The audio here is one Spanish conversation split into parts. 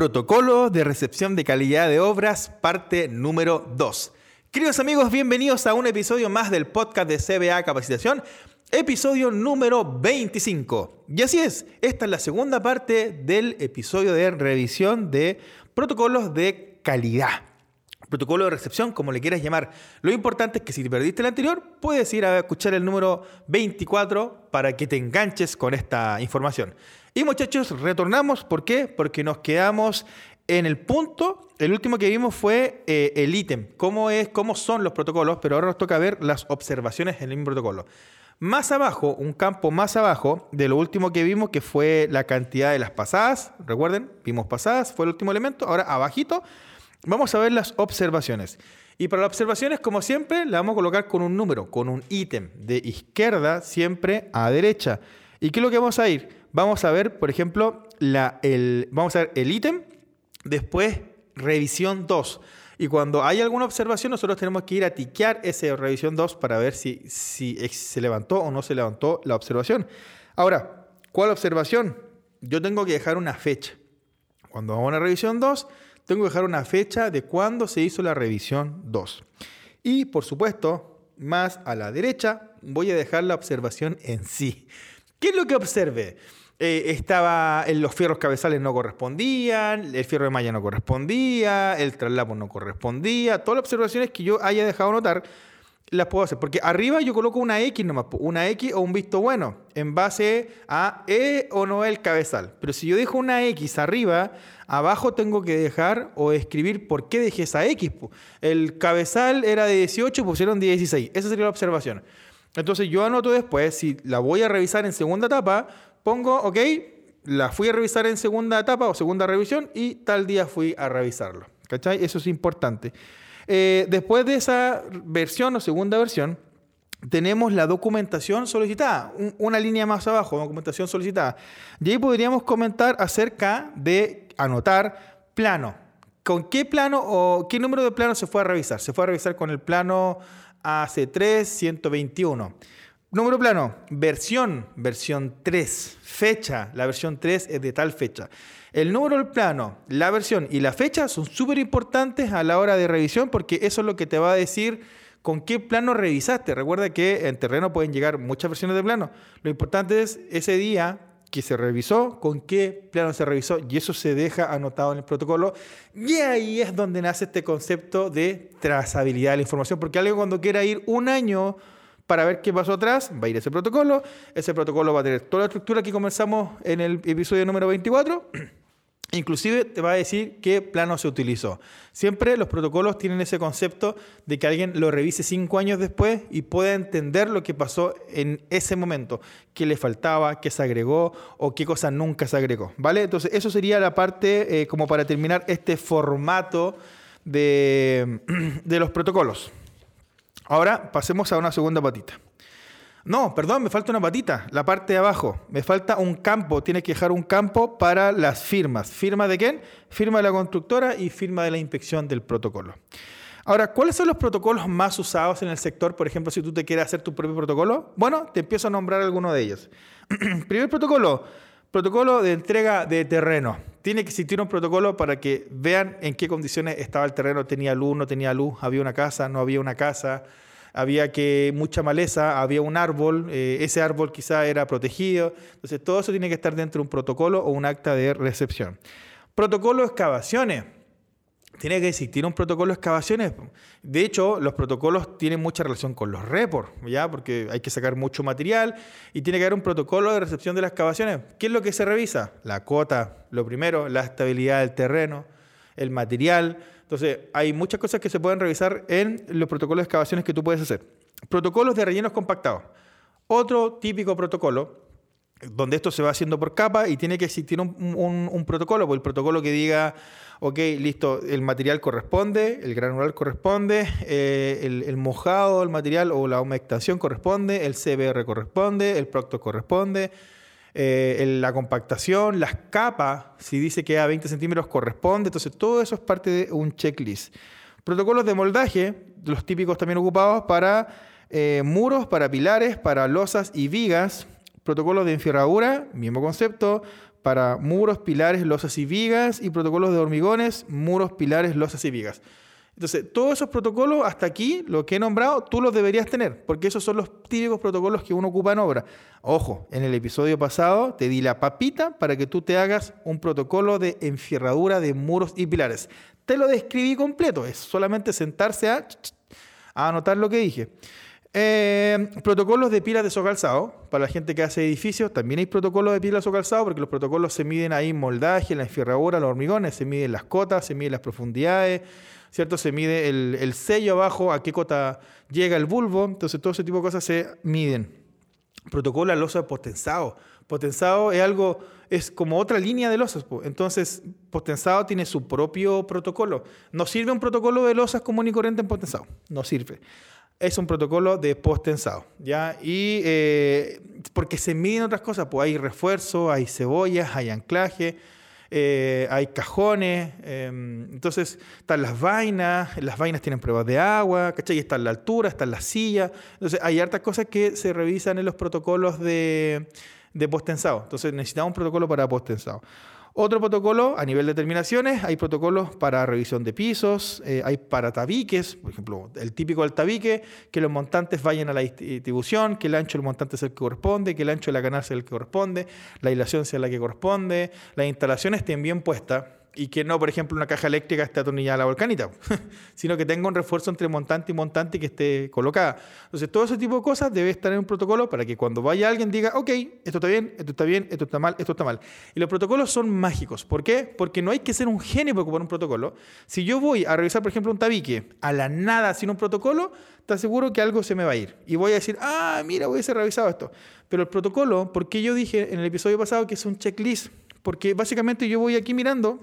Protocolo de recepción de calidad de obras, parte número 2. Queridos amigos, bienvenidos a un episodio más del podcast de CBA Capacitación, episodio número 25. Y así es, esta es la segunda parte del episodio de revisión de protocolos de calidad. Protocolo de recepción, como le quieras llamar. Lo importante es que si te perdiste el anterior, puedes ir a escuchar el número 24 para que te enganches con esta información. Y muchachos, retornamos. ¿Por qué? Porque nos quedamos en el punto. El último que vimos fue eh, el ítem, cómo, es, cómo son los protocolos, pero ahora nos toca ver las observaciones en el mismo protocolo. Más abajo, un campo más abajo de lo último que vimos, que fue la cantidad de las pasadas. Recuerden, vimos pasadas, fue el último elemento. Ahora abajito, vamos a ver las observaciones. Y para las observaciones, como siempre, la vamos a colocar con un número, con un ítem, de izquierda siempre a derecha. ¿Y qué es lo que vamos a ir? vamos a ver, por ejemplo, el, vamos a ver el ítem, después revisión 2. Y cuando hay alguna observación, nosotros tenemos que ir a tiquear esa revisión 2 para ver si, si se levantó o no se levantó la observación. Ahora, ¿cuál observación? Yo tengo que dejar una fecha. Cuando hago una revisión 2, tengo que dejar una fecha de cuándo se hizo la revisión 2. Y, por supuesto, más a la derecha, voy a dejar la observación en sí. ¿Qué es lo que observe? Eh, estaba, los fierros cabezales no correspondían, el fierro de malla no correspondía, el traslapo no correspondía. Todas las observaciones que yo haya dejado notar las puedo hacer. Porque arriba yo coloco una X nomás, una X o un visto bueno, en base a E o no el cabezal. Pero si yo dejo una X arriba, abajo tengo que dejar o escribir por qué dejé esa X. El cabezal era de 18, pusieron de 16. Esa sería la observación. Entonces yo anoto después, si la voy a revisar en segunda etapa, pongo, ok, la fui a revisar en segunda etapa o segunda revisión y tal día fui a revisarlo. ¿Cachai? Eso es importante. Eh, después de esa versión o segunda versión, tenemos la documentación solicitada, una línea más abajo, documentación solicitada. Y ahí podríamos comentar acerca de anotar plano. ¿Con qué plano o qué número de plano se fue a revisar? Se fue a revisar con el plano AC3 121. Número plano, versión, versión 3, fecha, la versión 3 es de tal fecha. El número del plano, la versión y la fecha son súper importantes a la hora de revisión porque eso es lo que te va a decir con qué plano revisaste. Recuerda que en terreno pueden llegar muchas versiones de plano. Lo importante es ese día que se revisó, con qué plano se revisó y eso se deja anotado en el protocolo. Y ahí es donde nace este concepto de trazabilidad de la información, porque alguien cuando quiera ir un año para ver qué pasó atrás, va a ir ese protocolo. Ese protocolo va a tener toda la estructura que comenzamos en el episodio número 24. Inclusive te va a decir qué plano se utilizó. Siempre los protocolos tienen ese concepto de que alguien lo revise cinco años después y pueda entender lo que pasó en ese momento, qué le faltaba, qué se agregó o qué cosa nunca se agregó. ¿Vale? Entonces, eso sería la parte eh, como para terminar este formato de, de los protocolos. Ahora pasemos a una segunda patita. No, perdón, me falta una patita, la parte de abajo. Me falta un campo, tiene que dejar un campo para las firmas. ¿Firma de quién? Firma de la constructora y firma de la inspección del protocolo. Ahora, ¿cuáles son los protocolos más usados en el sector? Por ejemplo, si tú te quieres hacer tu propio protocolo. Bueno, te empiezo a nombrar alguno de ellos. Primer protocolo, protocolo de entrega de terreno. Tiene que existir un protocolo para que vean en qué condiciones estaba el terreno, tenía luz, no tenía luz, había una casa, no había una casa, había que mucha maleza, había un árbol, eh, ese árbol quizá era protegido. Entonces todo eso tiene que estar dentro de un protocolo o un acta de recepción. Protocolo de excavaciones. Tiene que existir un protocolo de excavaciones. De hecho, los protocolos tienen mucha relación con los reports, ¿ya? Porque hay que sacar mucho material y tiene que haber un protocolo de recepción de las excavaciones. ¿Qué es lo que se revisa? La cota, lo primero, la estabilidad del terreno, el material. Entonces, hay muchas cosas que se pueden revisar en los protocolos de excavaciones que tú puedes hacer. Protocolos de rellenos compactados. Otro típico protocolo donde esto se va haciendo por capa y tiene que existir un, protocolo, pues el protocolo que diga, ok, listo, el material corresponde, el granular corresponde, eh, el, mojado del material o la humectación corresponde, el CBR corresponde, el procto corresponde, eh, la compactación, las capas, si dice que a 20 centímetros corresponde, entonces todo eso es parte de un checklist. Protocolos de moldaje, los típicos también ocupados para eh, muros, para pilares, para losas y vigas, protocolos de enfierradura, mismo concepto, para muros, pilares, losas y vigas y protocolos de hormigones, muros, pilares, losas y vigas. Entonces, todos esos protocolos, hasta aquí, lo que he nombrado, tú los deberías tener, porque esos son los típicos protocolos que uno ocupa en obra. Ojo, en el episodio pasado te di la papita para que tú te hagas un protocolo de enfierradura de muros y pilares. Te lo describí completo, es solamente sentarse a, a anotar lo que dije. Eh, protocolos de pilas de socalzado. Para la gente que hace edificios, también hay protocolos de pilas de socalzado porque los protocolos se miden ahí en moldaje, en la enfierradura, los hormigones, se miden las cotas, se miden las profundidades, ¿cierto? Se mide el, sello abajo, a qué cota llega el bulbo. Entonces, todo ese tipo de cosas se miden. Protocolo a losa potenzado. Potenzado es algo, es como otra línea de losas. Entonces, potenzado tiene su propio protocolo. No sirve un protocolo de losas común y corriente en potenzado. No sirve es un protocolo de post-tensado, ¿ya? Y eh, porque se miden otras cosas, pues hay refuerzo, hay cebollas, hay anclaje, eh, hay cajones, em, entonces están las vainas, las vainas tienen pruebas de agua, ¿cachai? Está la altura, está la silla, entonces hay hartas cosas que se revisan en los protocolos de, de post-tensado, entonces necesitamos un protocolo para post-tensado. Otro protocolo a nivel de terminaciones, hay protocolos para revisión de pisos, eh, hay para tabiques, por ejemplo, el típico del tabique, que los montantes vayan a la distribución, que el ancho del montante sea el que corresponde, que el ancho de la canal sea el que corresponde, la aislación sea la que corresponde, las instalaciones estén bien puestas y que no, por ejemplo, una caja eléctrica esté atornillada a la volcanita, sino que tenga un refuerzo entre montante y montante que esté colocada. Entonces, todo ese tipo de cosas debe estar en un protocolo para que cuando vaya alguien diga, ok, esto está bien, esto está bien, esto está mal, esto está mal. Y los protocolos son mágicos. ¿Por qué? Porque no hay que ser un genio para ocupar un protocolo. Si yo voy a revisar, por ejemplo, un tabique a la nada sin un protocolo, está seguro que algo se me va a ir. Y voy a decir, ah, mira, voy a ser revisado esto. Pero el protocolo, porque yo dije en el episodio pasado que es un checklist, porque básicamente yo voy aquí mirando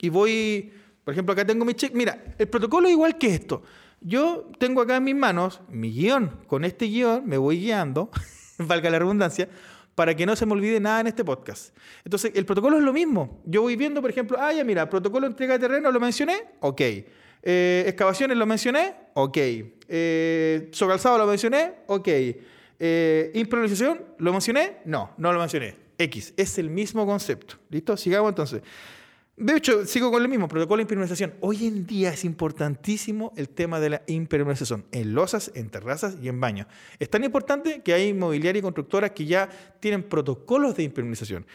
y voy, por ejemplo, acá tengo mi check. Mira, el protocolo es igual que esto. Yo tengo acá en mis manos mi guion. Con este guion me voy guiando, valga la redundancia, para que no se me olvide nada en este podcast. Entonces, el protocolo es lo mismo. Yo voy viendo, por ejemplo, ah, ya mira, protocolo entrega de terreno, lo mencioné, ok. Eh, excavaciones lo mencioné, ok. Eh, socalzado lo mencioné, ok. Eh, improvisación, ¿lo mencioné? No, no lo mencioné. X, es el mismo concepto. ¿Listo? Sigamos entonces. De hecho, sigo con el mismo protocolo de impermeabilización. Hoy en día es importantísimo el tema de la impermeabilización en losas, en terrazas y en baños. Es tan importante que hay inmobiliarias y constructoras que ya tienen protocolos de impermeabilización,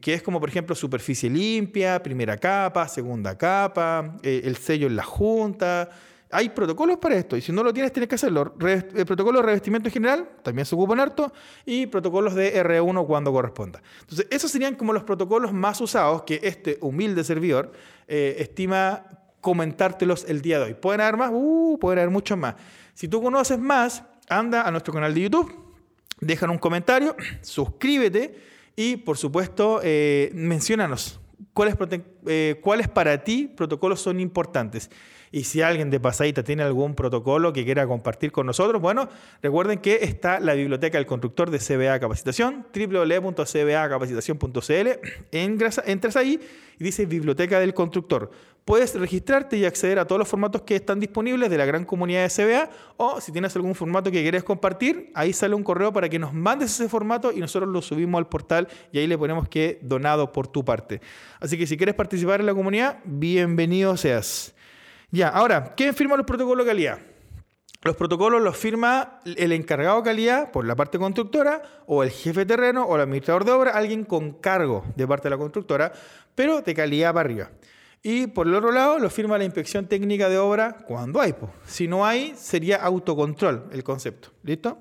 que es como, por ejemplo, superficie limpia, primera capa, segunda capa, eh, el sello en la junta, hay protocolos para esto y si no lo tienes, tienes que hacerlo. el eh, protocolo de revestimiento en general también se ocupa en harto y protocolos de R1 cuando corresponda. Entonces, esos serían como los protocolos más usados que este humilde servidor eh, estima comentártelos el día de hoy. ¿Pueden haber más? Uh, pueden haber muchos más. Si tú conoces más, anda a nuestro canal de YouTube, dejan un comentario, suscríbete y, por supuesto, eh, menciónanos cuáles, eh, cuáles para ti protocolos son importantes. Y si alguien de pasadita tiene algún protocolo que quiera compartir con nosotros, bueno, recuerden que está la biblioteca del constructor de CBA Capacitación, www.cbacapacitación.cl. Entras ahí y dice Biblioteca del Constructor. Puedes registrarte y acceder a todos los formatos que están disponibles de la gran comunidad de CBA o si tienes algún formato que quieres compartir, ahí sale un correo para que nos mandes ese formato y nosotros lo subimos al portal y ahí le ponemos que donado por tu parte. Así que si quieres participar en la comunidad, bienvenido seas. Ya, ahora, ¿quién firma los protocolos de calidad? Los protocolos los firma el encargado de calidad por la parte constructora o el jefe de terreno o el administrador de obra, alguien con cargo de parte de la constructora, pero de calidad para arriba. Y por el otro lado, lo firma la inspección técnica de obra cuando hay. Si no hay, sería autocontrol el concepto. ¿Listo?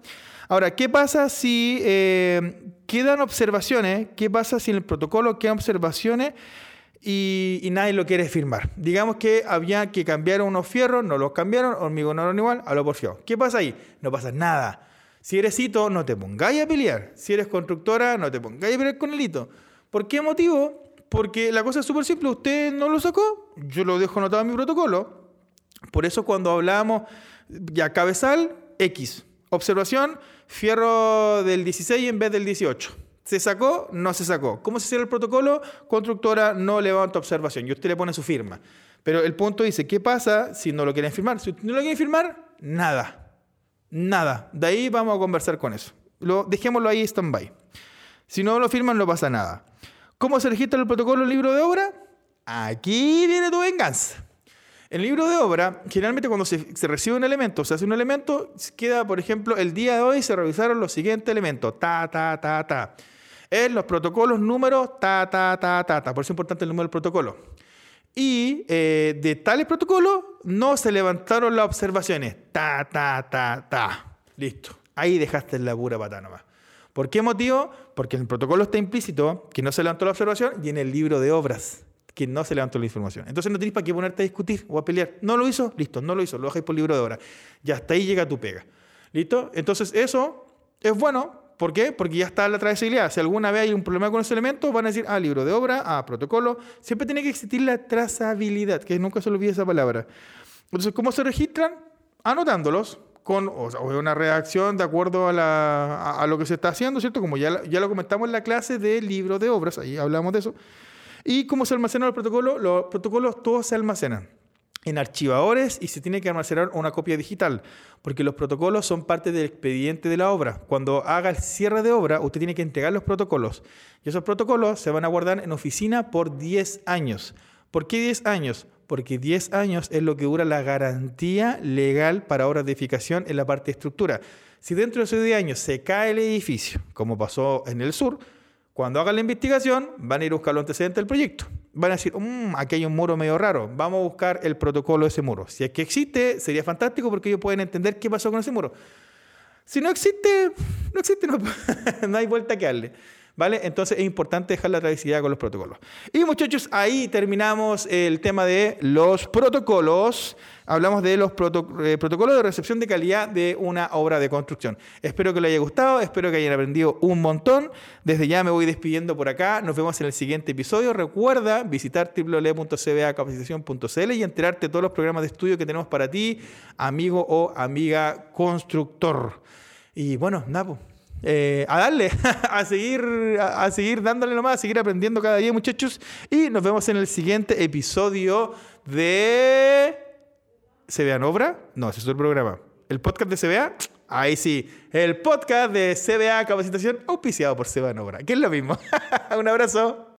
Ahora, ¿qué pasa si eh, quedan observaciones? ¿Qué pasa si en el protocolo quedan observaciones? Y, nadie lo quiere firmar. Digamos que había que cambiar unos fierros, no los cambiaron, hormigonaron igual, a lo porfiado. ¿Qué pasa ahí? No pasa nada. Si eres hito, no te pongáis a pelear. Si eres constructora, no te pongáis a pelear con el hito. ¿Por qué motivo? Porque la cosa es súper simple. Usted no lo sacó, yo lo dejo anotado en mi protocolo. Por eso cuando hablamos ya cabezal, X. Observación, fierro del 16 en vez del 18. ¿Se sacó? No se sacó. ¿Cómo se cierra el protocolo? Constructora no levanta observación y usted le pone su firma. Pero el punto dice, ¿qué pasa si no lo quieren firmar? Si no lo quieren firmar, nada. Nada. De ahí vamos a conversar con eso. Lo, dejémoslo ahí stand-by. Si no lo firman, no pasa nada. ¿Cómo se registra el protocolo el libro de obra? Aquí viene tu venganza. En el libro de obra, generalmente cuando se, recibe un elemento, se hace un elemento, queda, por ejemplo, el día de hoy se revisaron los siguientes elementos, ta, ta, ta, ta. En los protocolos números, ta, ta, ta, ta, ta. Por eso es importante el número del protocolo. Y eh, de tales protocolos no se levantaron las observaciones, ta, ta, ta, ta. Listo. Ahí dejaste la pura pata nomás. ¿Por qué motivo? Porque en el protocolo está implícito que no se levantó la observación y en el libro de obras que no se levantó la información. Entonces no tienes para qué ponerte a discutir o a pelear. No lo hizo, listo, no lo hizo, lo bajáis por libro de obra. Ya hasta ahí llega tu pega. ¿Listo? Entonces eso es bueno. ¿Por qué? Porque ya está la trazabilidad. Si alguna vez hay un problema con ese elemento, van a decir, ah, libro de obra, ah, protocolo. Siempre tiene que existir la trazabilidad, que nunca se olvide esa palabra. Entonces, ¿cómo se registran? Anotándolos con una redacción de acuerdo a, a, lo que se está haciendo, ¿cierto? Como ya, ya lo comentamos en la clase de libro de obras, ahí hablamos de eso. ¿Y cómo se almacenan los protocolos? Los protocolos todos se almacenan en archivadores y se tiene que almacenar una copia digital, porque los protocolos son parte del expediente de la obra. Cuando haga el cierre de obra, usted tiene que entregar los protocolos. Y esos protocolos se van a guardar en oficina por 10 años. ¿Por qué 10 años? Porque 10 años es lo que dura la garantía legal para obras de edificación en la parte de estructura. Si dentro de esos 10 años se cae el edificio, como pasó en el sur, cuando hagan la investigación, van a ir a buscar los antecedentes del proyecto. Van a decir, mmm, aquí hay un muro medio raro, vamos a buscar el protocolo de ese muro. Si es que existe, sería fantástico porque ellos pueden entender qué pasó con ese muro. Si no existe, no existe, no, no hay vuelta que darle. ¿Vale? Entonces es importante dejar la tradicionalidad con los protocolos. Y muchachos, ahí terminamos el tema de los protocolos. Hablamos de los eh, protocolos de recepción de calidad de una obra de construcción. Espero que les haya gustado, espero que hayan aprendido un montón. Desde ya me voy despidiendo por acá. Nos vemos en el siguiente episodio. Recuerda visitar www.cbacapacitación.cl y enterarte de todos los programas de estudio que tenemos para ti, amigo o amiga constructor. Y bueno, Napo. Eh, a darle, a seguir, a, seguir dándole nomás, a seguir aprendiendo cada día, muchachos. Y nos vemos en el siguiente episodio de ¿CBA en obra? No, ese es el programa. ¿El podcast de CBA? Ahí sí, el podcast de CBA Capacitación auspiciado por CBA en obra, que es lo mismo. Un abrazo.